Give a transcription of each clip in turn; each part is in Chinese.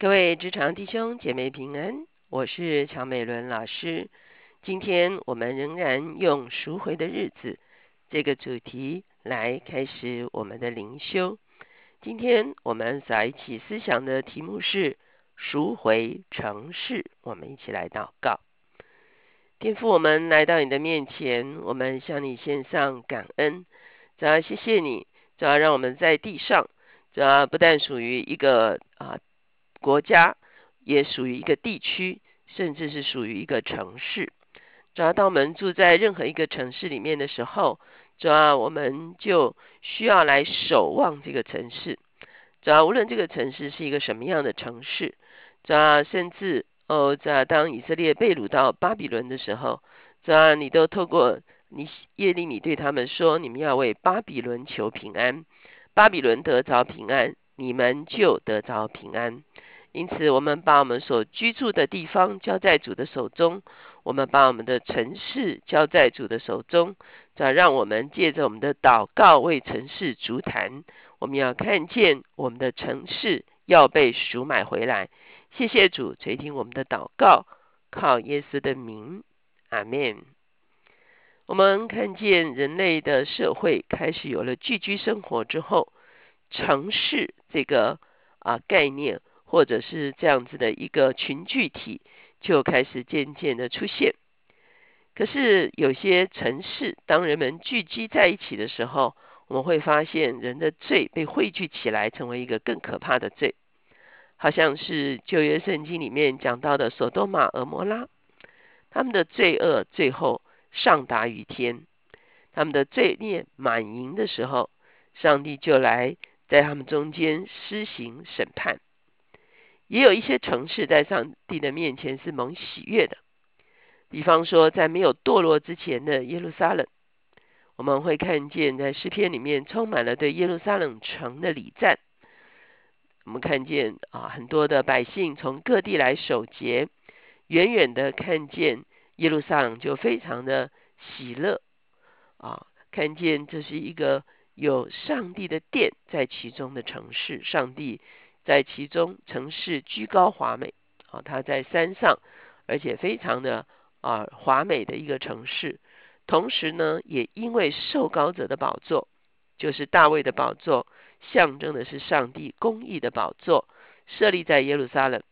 各位职场弟兄姐妹平安，我是乔美伦老师。今天我们仍然用赎回的日子这个主题来开始我们的灵修。今天我们在一起思想的题目是赎回城市。我们一起来祷告，天父，我们来到你的面前，我们向你献上感恩，主要谢谢你，主要让我们在地上，主要不但属于一个啊。国家也属于一个地区，甚至是属于一个城市。主要当我们住在任何一个城市里面的时候，主要我们就需要来守望这个城市。主要无论这个城市是一个什么样的城市，主要甚至哦，只要当以色列被掳到巴比伦的时候，主要你都透过你耶利米对他们说：“你们要为巴比伦求平安，巴比伦得着平安，你们就得着平安。”因此，我们把我们所居住的地方交在主的手中；我们把我们的城市交在主的手中。再让我们借着我们的祷告为城市足坛。我们要看见我们的城市要被赎买回来。谢谢主垂听我们的祷告，靠耶稣的名，阿门。我们看见人类的社会开始有了聚居生活之后，城市这个啊概念。或者是这样子的一个群聚体，就开始渐渐的出现。可是有些城市，当人们聚集在一起的时候，我们会发现人的罪被汇聚起来，成为一个更可怕的罪。好像是旧约圣经里面讲到的索多玛、俄摩拉，他们的罪恶最后上达于天，他们的罪孽满盈的时候，上帝就来在他们中间施行审判。也有一些城市在上帝的面前是蒙喜悦的，比方说在没有堕落之前的耶路撒冷，我们会看见在诗篇里面充满了对耶路撒冷城的礼赞。我们看见啊，很多的百姓从各地来守节，远远的看见耶路撒冷就非常的喜乐啊，看见这是一个有上帝的殿在其中的城市，上帝。在其中，城市居高华美啊，它在山上，而且非常的啊华美的一个城市。同时呢，也因为受高者的宝座，就是大卫的宝座，象征的是上帝公义的宝座，设立在耶路撒冷，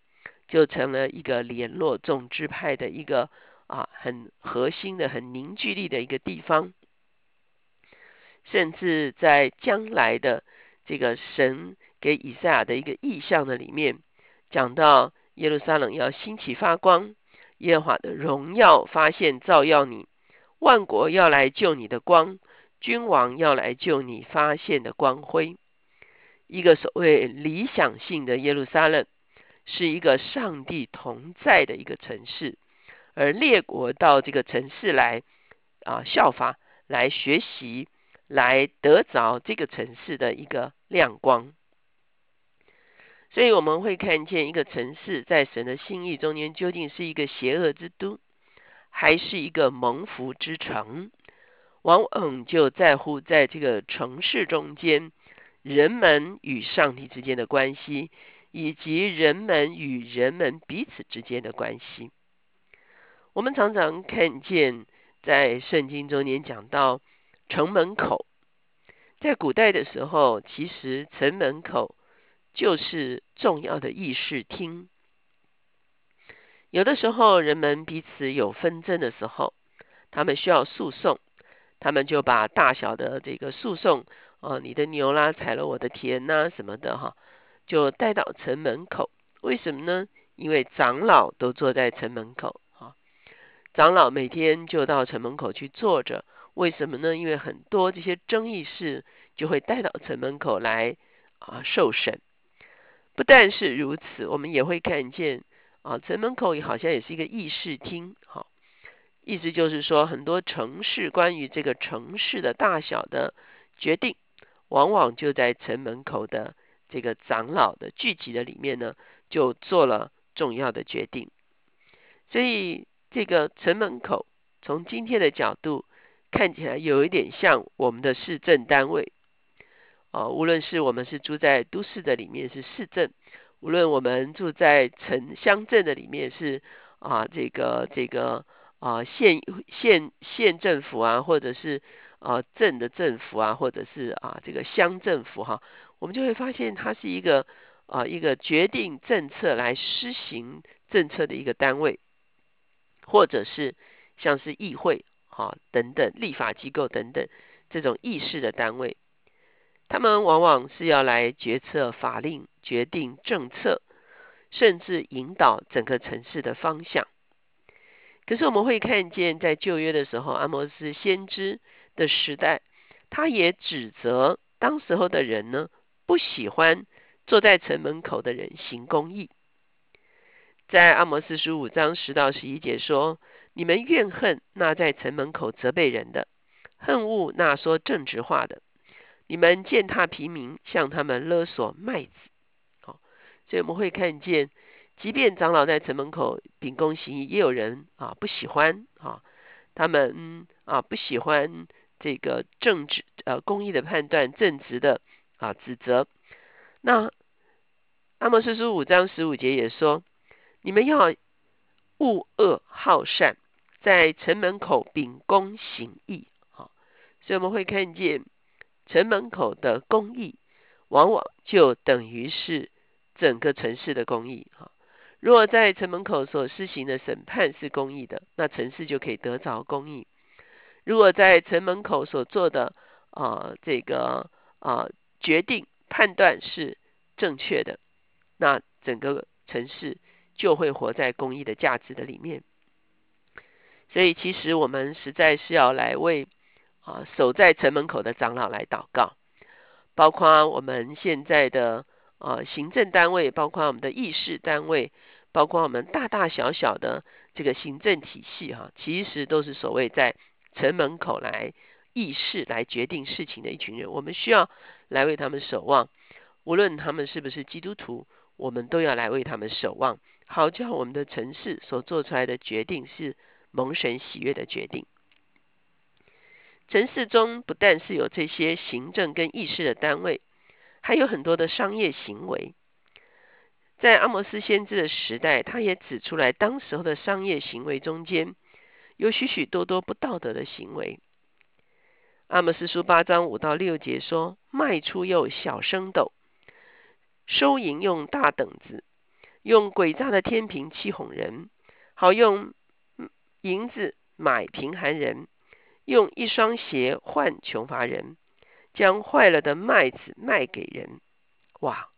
就成了一个联络众支派的一个啊很核心的、很凝聚力的一个地方。甚至在将来的这个神。给以赛亚的一个意象的里面，讲到耶路撒冷要兴起发光，耶和华的荣耀发现照耀你，万国要来救你的光，君王要来救你发现的光辉。一个所谓理想性的耶路撒冷，是一个上帝同在的一个城市，而列国到这个城市来啊效法，来学习，来得着这个城市的一个亮光。所以我们会看见一个城市在神的心意中间，究竟是一个邪恶之都，还是一个蒙福之城？往往就在乎在这个城市中间，人们与上帝之间的关系，以及人们与人们彼此之间的关系。我们常常看见在圣经中间讲到城门口，在古代的时候，其实城门口。就是重要的议事厅。有的时候，人们彼此有纷争的时候，他们需要诉讼，他们就把大小的这个诉讼，哦，你的牛啦踩了我的田呐什么的哈，就带到城门口。为什么呢？因为长老都坐在城门口啊，长老每天就到城门口去坐着。为什么呢？因为很多这些争议事就会带到城门口来啊受审。不但是如此，我们也会看见啊，城门口好像也是一个议事厅，好，意思就是说，很多城市关于这个城市的大小的决定，往往就在城门口的这个长老的聚集的里面呢，就做了重要的决定。所以，这个城门口从今天的角度看起来，有一点像我们的市政单位。啊，无论是我们是住在都市的里面是市政，无论我们住在城乡镇的里面，是啊这个这个啊县县县政府啊，或者是啊镇的政府啊，或者是啊这个乡政府哈，我们就会发现它是一个啊一个决定政策来施行政策的一个单位，或者是像是议会哈等等立法机构等等这种议事的单位。他们往往是要来决策法令、决定政策，甚至引导整个城市的方向。可是我们会看见，在旧约的时候，阿摩斯先知的时代，他也指责当时候的人呢，不喜欢坐在城门口的人行公义。在阿摩斯十五章十到十一节说：“你们怨恨那在城门口责备人的，恨恶那说正直话的。”你们践踏平民，向他们勒索麦子，好，所以我们会看见，即便长老在城门口秉公行义，也有人啊不喜欢啊，他们啊不喜欢这个正直呃公义的判断，正直的啊指责。那阿摩斯书五章十五节也说，你们要恶恶好善，在城门口秉公行义，好，所以我们会看见。城门口的公义，往往就等于是整个城市的公义。哈，如果在城门口所施行的审判是公义的，那城市就可以得着公义；如果在城门口所做的啊这个啊决定判断是正确的，那整个城市就会活在公义的价值的里面。所以，其实我们实在是要来为。啊，守在城门口的长老来祷告，包括我们现在的啊行政单位，包括我们的议事单位，包括我们大大小小的这个行政体系哈，其实都是所谓在城门口来议事、来决定事情的一群人。我们需要来为他们守望，无论他们是不是基督徒，我们都要来为他们守望，好叫我们的城市所做出来的决定是蒙神喜悦的决定。城市中不但是有这些行政跟议事的单位，还有很多的商业行为。在阿摩斯先知的时代，他也指出来，当时候的商业行为中间有许许多多不道德的行为。阿摩斯书八章五到六节说：卖出用小升斗，收银用大等子，用诡诈的天平欺哄人，好用银子买贫寒人。用一双鞋换穷乏人，将坏了的麦子卖给人。哇，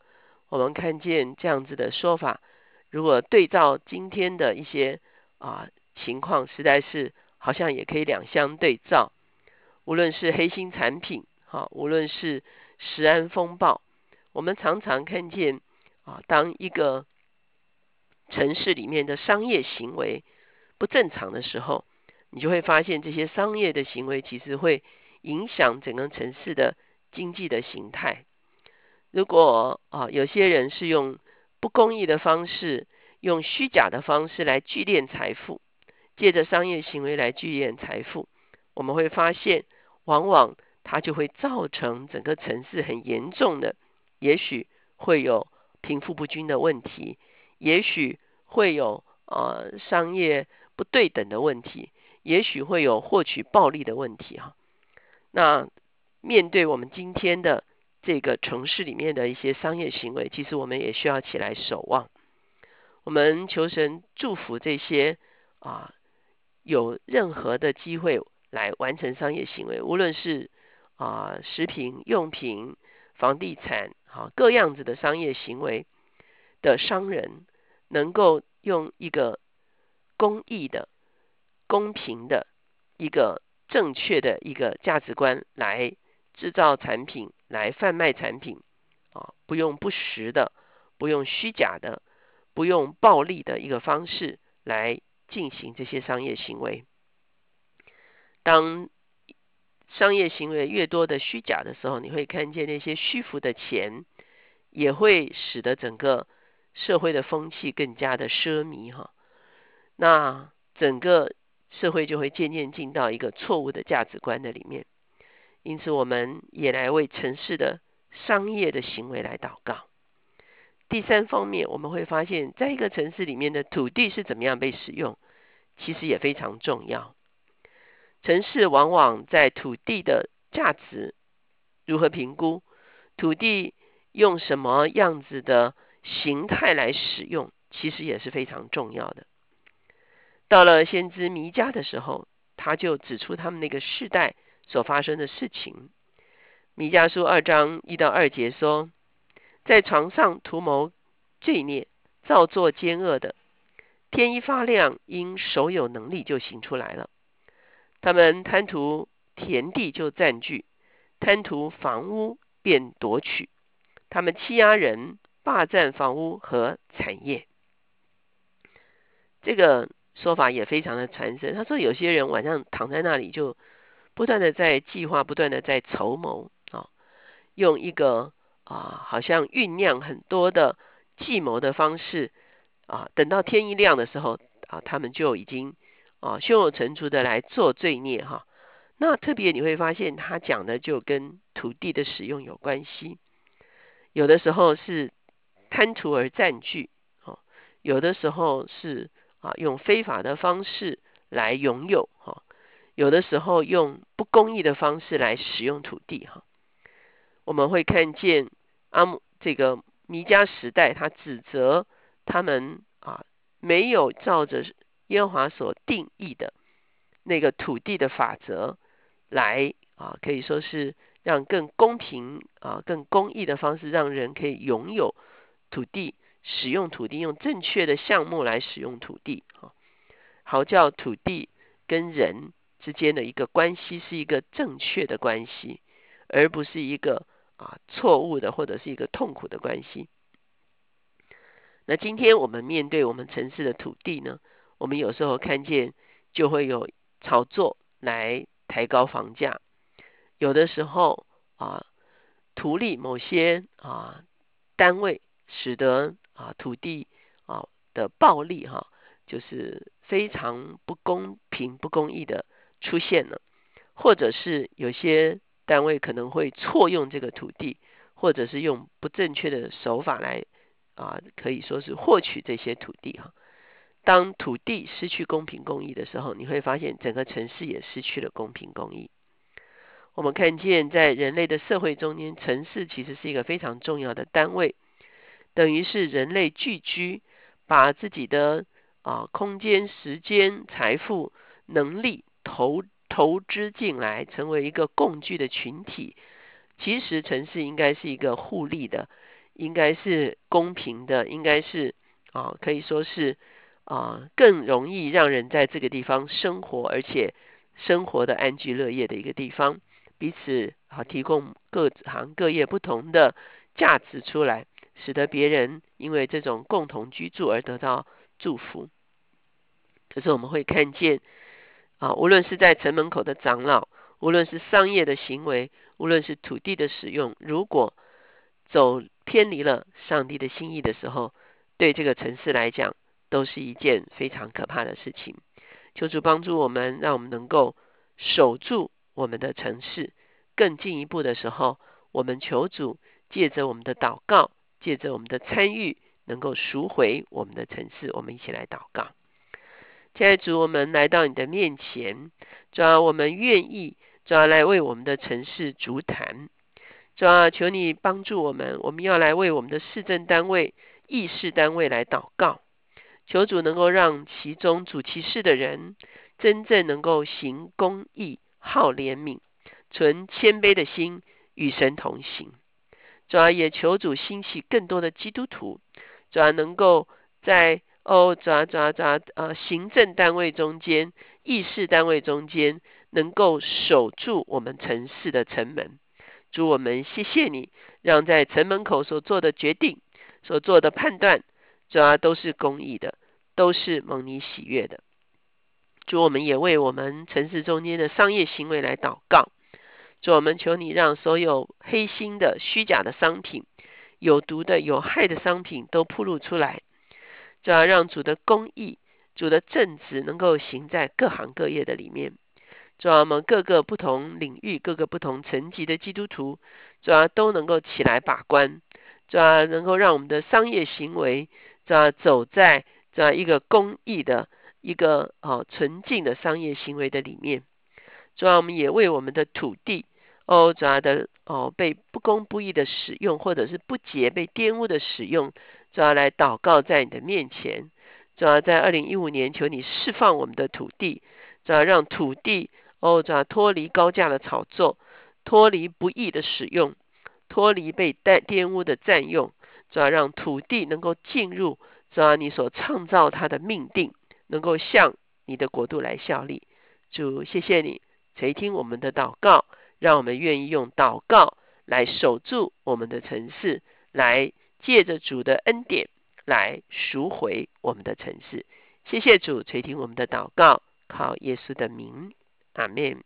我们看见这样子的说法，如果对照今天的一些啊情况，实在是好像也可以两相对照。无论是黑心产品，哈，无论是食安风暴，我们常常看见啊，当一个城市里面的商业行为不正常的时候。你就会发现，这些商业的行为其实会影响整个城市的经济的形态。如果啊，有些人是用不公义的方式，用虚假的方式来聚敛财富，借着商业行为来聚敛财富，我们会发现，往往它就会造成整个城市很严重的，也许会有贫富不均的问题，也许会有呃商业不对等的问题。也许会有获取暴利的问题哈。那面对我们今天的这个城市里面的一些商业行为，其实我们也需要起来守望。我们求神祝福这些啊有任何的机会来完成商业行为，无论是啊食品用品、房地产啊各样子的商业行为的商人，能够用一个公益的。公平的一个正确的一个价值观来制造产品，来贩卖产品啊，不用不实的，不用虚假的，不用暴力的一个方式来进行这些商业行为。当商业行为越多的虚假的时候，你会看见那些虚浮的钱也会使得整个社会的风气更加的奢靡哈。那整个。社会就会渐渐进到一个错误的价值观的里面，因此我们也来为城市的商业的行为来祷告。第三方面，我们会发现，在一个城市里面的土地是怎么样被使用，其实也非常重要。城市往往在土地的价值如何评估，土地用什么样子的形态来使用，其实也是非常重要的。到了先知弥迦的时候，他就指出他们那个世代所发生的事情。弥迦书二章一到二节说，在床上图谋罪孽、造作奸恶的，天一发亮，因手有能力就行出来了。他们贪图田地就占据，贪图房屋便夺取。他们欺压人，霸占房屋和产业。这个说法也非常的传神。他说，有些人晚上躺在那里，就不断的在计划，不断的在筹谋啊，用一个啊，好像酝酿很多的计谋的方式啊，等到天一亮的时候啊，他们就已经。啊，胸有成竹的来做罪孽哈。那特别你会发现，他讲的就跟土地的使用有关系。有的时候是贪图而占据，哦，有的时候是啊用非法的方式来拥有，哈，有的时候用不公义的方式来使用土地，哈。我们会看见阿姆这个弥迦时代，他指责他们啊没有照着。耶和华所定义的那个土地的法则，来啊，可以说是让更公平啊、更公义的方式，让人可以拥有土地、使用土地，用正确的项目来使用土地啊，好叫土地跟人之间的一个关系是一个正确的关系，而不是一个啊错误的或者是一个痛苦的关系。那今天我们面对我们城市的土地呢？我们有时候看见就会有炒作来抬高房价，有的时候啊图利某些啊单位，使得啊土地啊的暴利哈，就是非常不公平、不公义的出现了，或者是有些单位可能会错用这个土地，或者是用不正确的手法来啊可以说是获取这些土地哈。当土地失去公平公义的时候，你会发现整个城市也失去了公平公义。我们看见在人类的社会中间，城市其实是一个非常重要的单位，等于是人类聚居，把自己的啊空间、时间、财富、能力投投资进来，成为一个共聚的群体。其实城市应该是一个互利的，应该是公平的，应该是啊可以说是。啊，更容易让人在这个地方生活，而且生活的安居乐业的一个地方，彼此啊提供各行各业不同的价值出来，使得别人因为这种共同居住而得到祝福。可是我们会看见啊，无论是在城门口的长老，无论是商业的行为，无论是土地的使用，如果走偏离了上帝的心意的时候，对这个城市来讲，都是一件非常可怕的事情。求主帮助我们，让我们能够守住我们的城市。更进一步的时候，我们求主借着我们的祷告，借着我们的参与，能够赎回我们的城市。我们一起来祷告。亲爱的主，我们来到你的面前，主啊，我们愿意主啊来为我们的城市足坛。主啊，求你帮助我们，我们要来为我们的市政单位、议事单位来祷告。求主能够让其中主其事的人真正能够行公义、好怜悯、存谦卑的心，与神同行。主要也求主兴起更多的基督徒，主要能够在哦，主要主要主要呃行政单位中间、议事单位中间，能够守住我们城市的城门。主我们谢谢你，让在城门口所做的决定、所做的判断，主要都是公义的。都是蒙你喜悦的。主，我们也为我们城市中间的商业行为来祷告。主，我们求你让所有黑心的、虚假的商品、有毒的、有害的商品都铺露出来。主要让主的公义、主的正直能够行在各行各业的里面。主要我们各个不同领域、各个不同层级的基督徒，主要都能够起来把关。主要能够让我们的商业行为，主要走在这样一个公益的一个哦纯净的商业行为的里面。主要我们也为我们的土地哦，主要的哦被不公不义的使用，或者是不洁被玷污的使用，主要来祷告在你的面前。主要在二零一五年，求你释放我们的土地，主要让土地哦，主要脱离高价的炒作，脱离不义的使用。脱离被带玷污的占用，主要让土地能够进入，主要你所创造它的命定，能够向你的国度来效力。主，谢谢你垂听我们的祷告，让我们愿意用祷告来守住我们的城市，来借着主的恩典来赎回我们的城市。谢谢主垂听我们的祷告，靠耶稣的名，阿门。